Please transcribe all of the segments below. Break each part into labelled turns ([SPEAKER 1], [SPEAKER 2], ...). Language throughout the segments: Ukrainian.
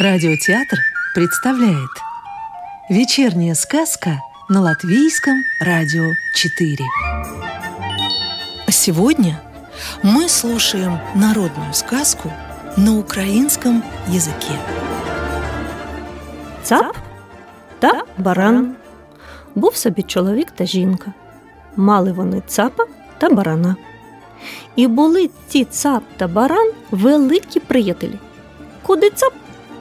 [SPEAKER 1] Радиотеатр представляет Вечерняя сказка на Латвийском радио 4 Сегодня мы слушаем народную сказку на украинском языке
[SPEAKER 2] Цап та баран. Був собі чоловік та жінка. Мали вони цапа та барана. І були ці цап та баран великі приятелі. Куди цап,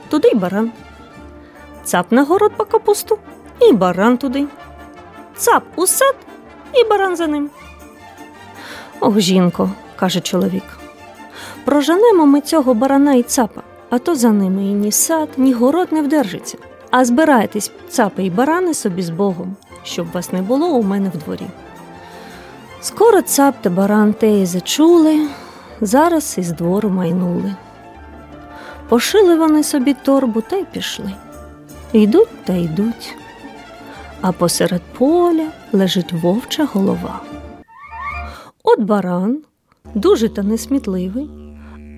[SPEAKER 2] туди й баран. Цап на город по капусту, і баран туди. Цап у сад, і баран за ним. Ох, жінко, каже чоловік. Проженемо ми цього барана і цапа, а то за ними і ні сад, ні город не вдержиться. А збирайтесь, цапи й барани собі з Богом, щоб вас не було у мене в дворі. Скоро цап та баран теї зачули, зараз із двору майнули. Пошили вони собі торбу та й пішли. Йдуть та йдуть. А посеред поля лежить вовча голова. От баран дуже та несмітливий,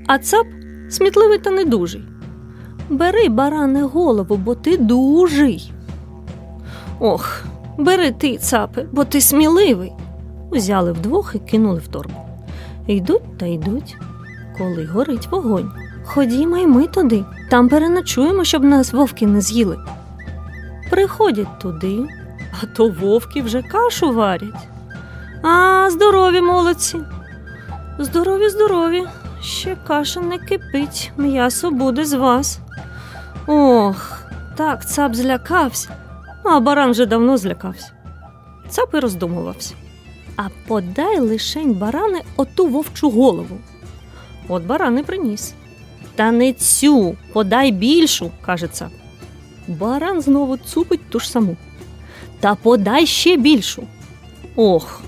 [SPEAKER 2] а цап смітливий та недужий. Бери, баране, голову, бо ти дужий. Ох, бери ти, цапи, бо ти сміливий. Узяли вдвох і кинули в торбу. Йдуть та йдуть, коли горить вогонь. Ходімо й ми туди, там переночуємо, щоб нас вовки не з'їли. Приходять туди, а то вовки вже кашу варять. А, здорові молодці. Здорові, здорові. Ще каша не кипить, м'ясо буде з вас. Ох, так цап злякався, а баран вже давно злякався. Цап і роздумувався. А подай лишень барани оту вовчу голову. От баран і приніс. Та не цю, подай більшу, каже цап. Баран знову цупить ту ж саму. Та подай ще більшу. Ох.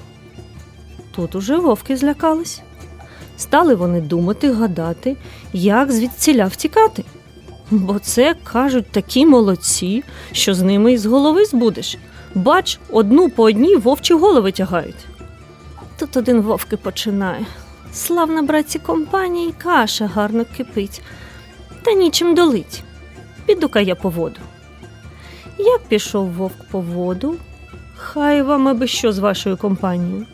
[SPEAKER 2] Тут уже вовки злякались. Стали вони думати, гадати, як звідціля втікати. Бо це, кажуть, такі молодці, що з ними із голови збудеш. Бач, одну по одній вовчі голови тягають. Тут один вовки починає. Славна братці компанія і каша гарно кипить, та нічим долить. Піду-ка я по воду. Як пішов вовк по воду, хай вам аби що з вашою компанією.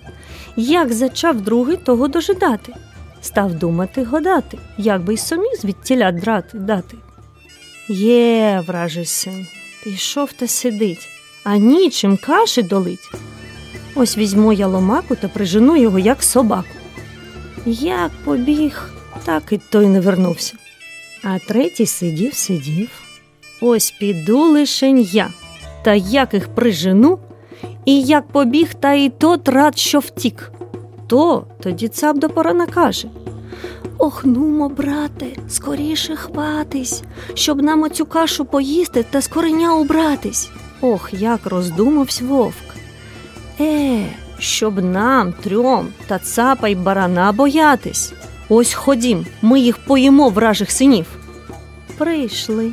[SPEAKER 2] Як зачав другий того дожидати, став думати годати, як би й самі звідтіля драти дати. Є, вражий син, пішов та сидить, а нічим каші долить. Ось візьму я ломаку та прижену його, як собаку. Як побіг, так і той не вернувся. А третій сидів, сидів. Ось піду лишень я, та як їх прижену, і як побіг, та і тот рад, що втік. То тоді цап до порана каже Ох, нумо, брате, скоріше хватись, щоб нам оцю кашу поїсти та з кореня убратись. Ох, як роздумавсь вовк. Е, щоб нам трьом та цапа й барана боятись. Ось ходім, ми їх поїмо вражих синів. Прийшли.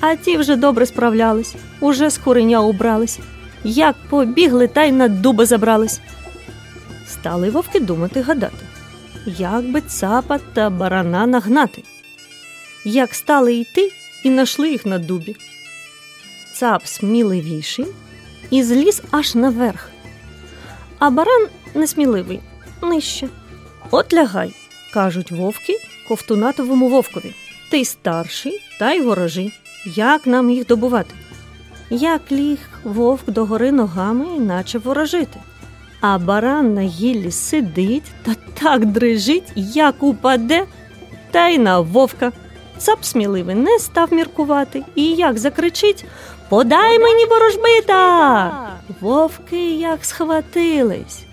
[SPEAKER 2] А ті вже добре справлялись, уже з куреня убрались. Як побігли, та й на дуби забрались. Стали вовки думати гадати, як би цапа та барана нагнати. Як стали йти і нашли їх на дубі. Цап сміливіший і зліз аж наверх. А баран несміливий, нижче. От лягай, кажуть вовки ковтунатовому вовкові. Ти старший, та й ворожи. Як нам їх добувати? Як ліг вовк догори ногами, наче ворожити. А баран на гіллі сидить та так дрижить, як упаде, та й на вовка. Цап сміливий не став міркувати і як закричить Подай мені ворожбита! Вовки як схватились,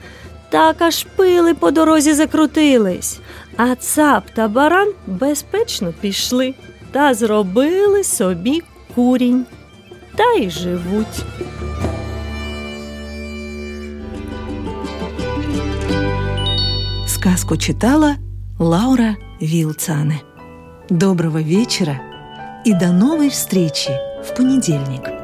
[SPEAKER 2] так аж пили по дорозі закрутились, а цап та баран безпечно пішли та зробили собі курінь та й живуть.
[SPEAKER 1] Сказку читала Лаура Вилцане. Доброго вечера и до новой встречи в понедельник.